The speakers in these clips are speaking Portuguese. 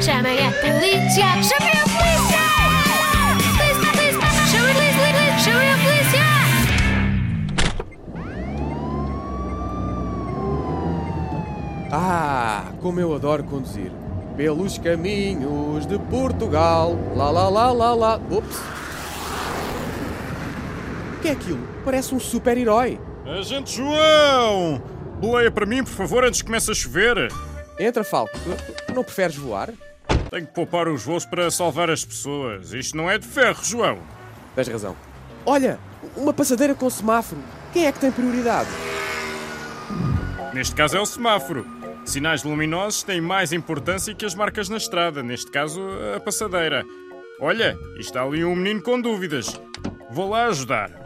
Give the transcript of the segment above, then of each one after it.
Chamem a polícia! Chamem a polícia! Polícia, a polícia! Chamem a polícia! Ah, como eu adoro conduzir. Pelos caminhos de Portugal. Lá, lá, lá, lá, lá. Ups. O que é aquilo? Parece um super-herói. Agente João! Boleia para mim, por favor, antes que comece a chover. Entra, Falco. Não preferes voar? Tenho que poupar os voos para salvar as pessoas. Isto não é de ferro, João. Tens razão. Olha, uma passadeira com semáforo. Quem é que tem prioridade? Neste caso é o semáforo. Sinais luminosos têm mais importância que as marcas na estrada, neste caso a passadeira. Olha, está ali um menino com dúvidas. Vou lá ajudar.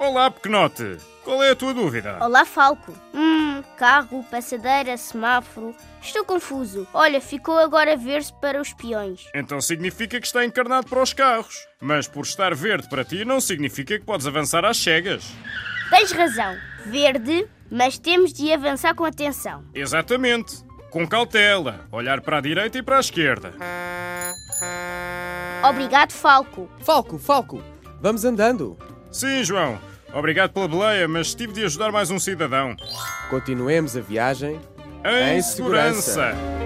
Olá, pequenote. Qual é a tua dúvida? Olá, Falco. Hum, carro, passadeira, semáforo. Estou confuso. Olha, ficou agora verde para os peões. Então significa que está encarnado para os carros. Mas por estar verde para ti não significa que podes avançar às cegas. Tens razão. Verde, mas temos de avançar com atenção. Exatamente. Com cautela. Olhar para a direita e para a esquerda. Obrigado, Falco. Falco, Falco. Vamos andando. Sim, João. Obrigado pela boleia, mas tive de ajudar mais um cidadão. Continuemos a viagem Em, Em segurança. segurança.